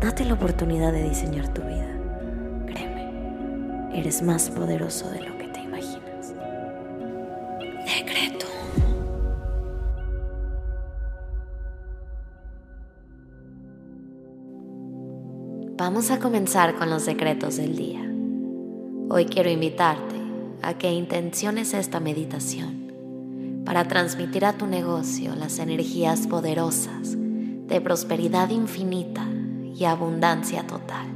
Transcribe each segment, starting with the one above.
Date la oportunidad de diseñar tu vida. Créeme, eres más poderoso de lo que te imaginas. Decreto. Vamos a comenzar con los decretos del día. Hoy quiero invitarte a que intenciones esta meditación para transmitir a tu negocio las energías poderosas de prosperidad infinita y abundancia total.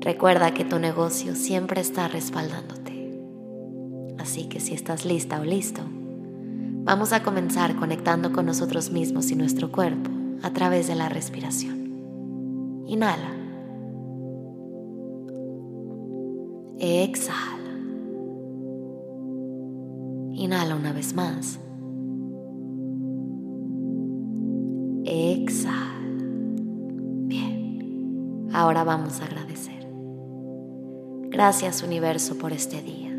Recuerda que tu negocio siempre está respaldándote. Así que si estás lista o listo, vamos a comenzar conectando con nosotros mismos y nuestro cuerpo a través de la respiración. Inhala. Exhala. Inhala una vez más. Exhala. Ahora vamos a agradecer. Gracias universo por este día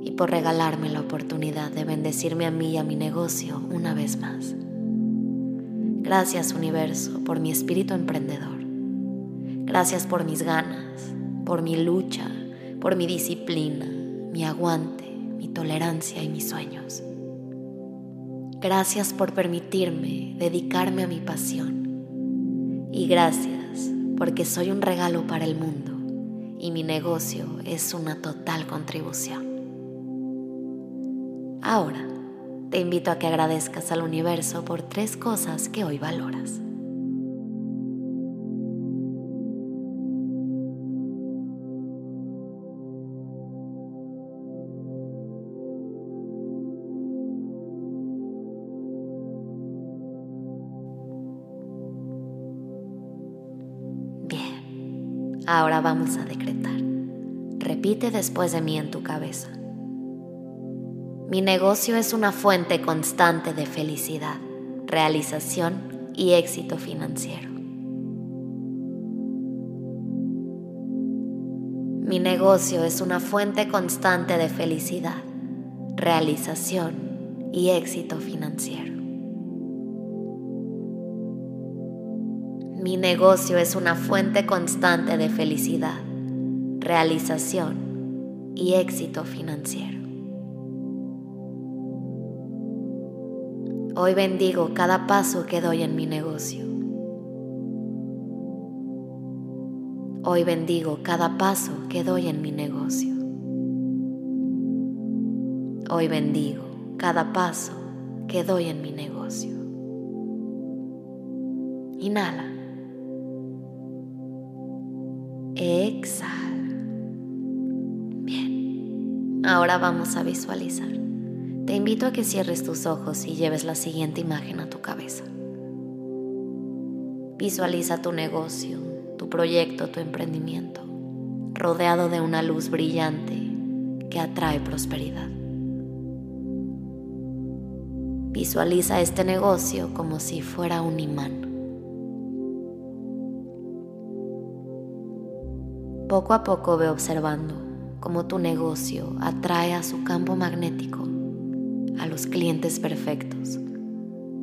y por regalarme la oportunidad de bendecirme a mí y a mi negocio una vez más. Gracias universo por mi espíritu emprendedor. Gracias por mis ganas, por mi lucha, por mi disciplina, mi aguante, mi tolerancia y mis sueños. Gracias por permitirme dedicarme a mi pasión. Y gracias porque soy un regalo para el mundo y mi negocio es una total contribución. Ahora, te invito a que agradezcas al universo por tres cosas que hoy valoras. Ahora vamos a decretar. Repite después de mí en tu cabeza. Mi negocio es una fuente constante de felicidad, realización y éxito financiero. Mi negocio es una fuente constante de felicidad, realización y éxito financiero. Mi negocio es una fuente constante de felicidad, realización y éxito financiero. Hoy bendigo cada paso que doy en mi negocio. Hoy bendigo cada paso que doy en mi negocio. Hoy bendigo cada paso que doy en mi negocio. Inhala. Exhala. Bien, ahora vamos a visualizar. Te invito a que cierres tus ojos y lleves la siguiente imagen a tu cabeza. Visualiza tu negocio, tu proyecto, tu emprendimiento, rodeado de una luz brillante que atrae prosperidad. Visualiza este negocio como si fuera un imán Poco a poco ve observando cómo tu negocio atrae a su campo magnético a los clientes perfectos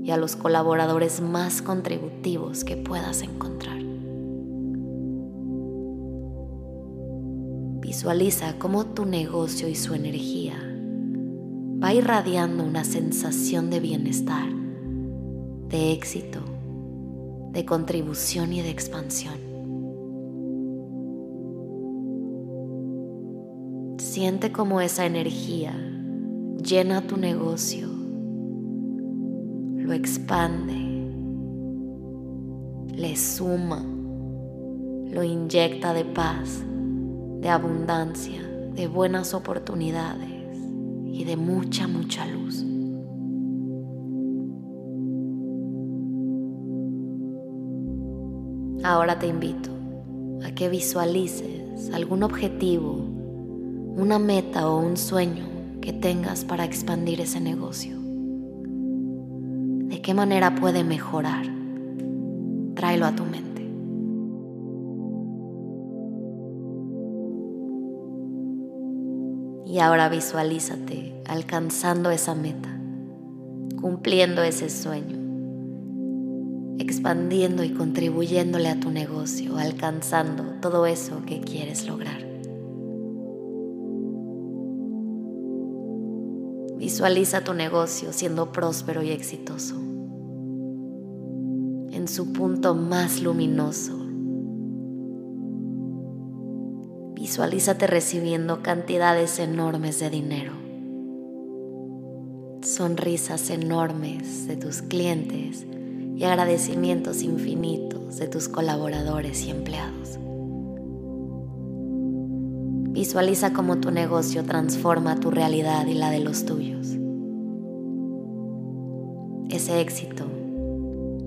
y a los colaboradores más contributivos que puedas encontrar. Visualiza cómo tu negocio y su energía va irradiando una sensación de bienestar, de éxito, de contribución y de expansión. Siente como esa energía llena tu negocio, lo expande, le suma, lo inyecta de paz, de abundancia, de buenas oportunidades y de mucha, mucha luz. Ahora te invito a que visualices algún objetivo, una meta o un sueño que tengas para expandir ese negocio. ¿De qué manera puede mejorar? Tráelo a tu mente. Y ahora visualízate alcanzando esa meta, cumpliendo ese sueño, expandiendo y contribuyéndole a tu negocio, alcanzando todo eso que quieres lograr. Visualiza tu negocio siendo próspero y exitoso, en su punto más luminoso. Visualízate recibiendo cantidades enormes de dinero, sonrisas enormes de tus clientes y agradecimientos infinitos de tus colaboradores y empleados. Visualiza cómo tu negocio transforma tu realidad y la de los tuyos. Ese éxito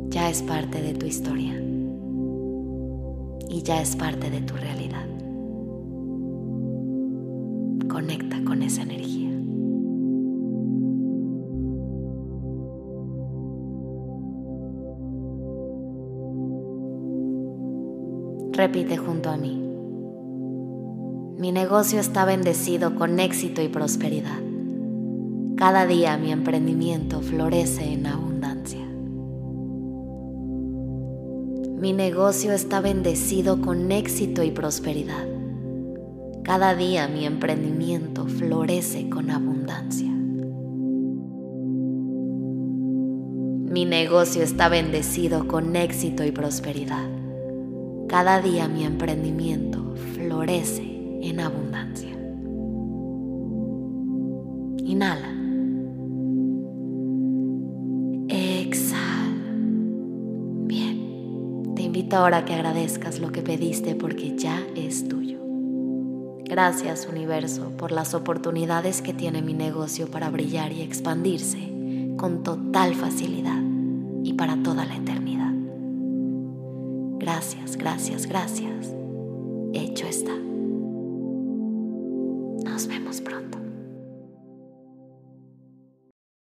ya es parte de tu historia y ya es parte de tu realidad. Conecta con esa energía. Repite junto a mí. Mi negocio está bendecido con éxito y prosperidad. Cada día mi emprendimiento florece en abundancia. Mi negocio está bendecido con éxito y prosperidad. Cada día mi emprendimiento florece con abundancia. Mi negocio está bendecido con éxito y prosperidad. Cada día mi emprendimiento florece en abundancia. Inhala. Exhala. Bien. Te invito ahora a que agradezcas lo que pediste porque ya es tuyo. Gracias universo por las oportunidades que tiene mi negocio para brillar y expandirse con total facilidad y para toda la eternidad. Gracias, gracias, gracias. Hecho está.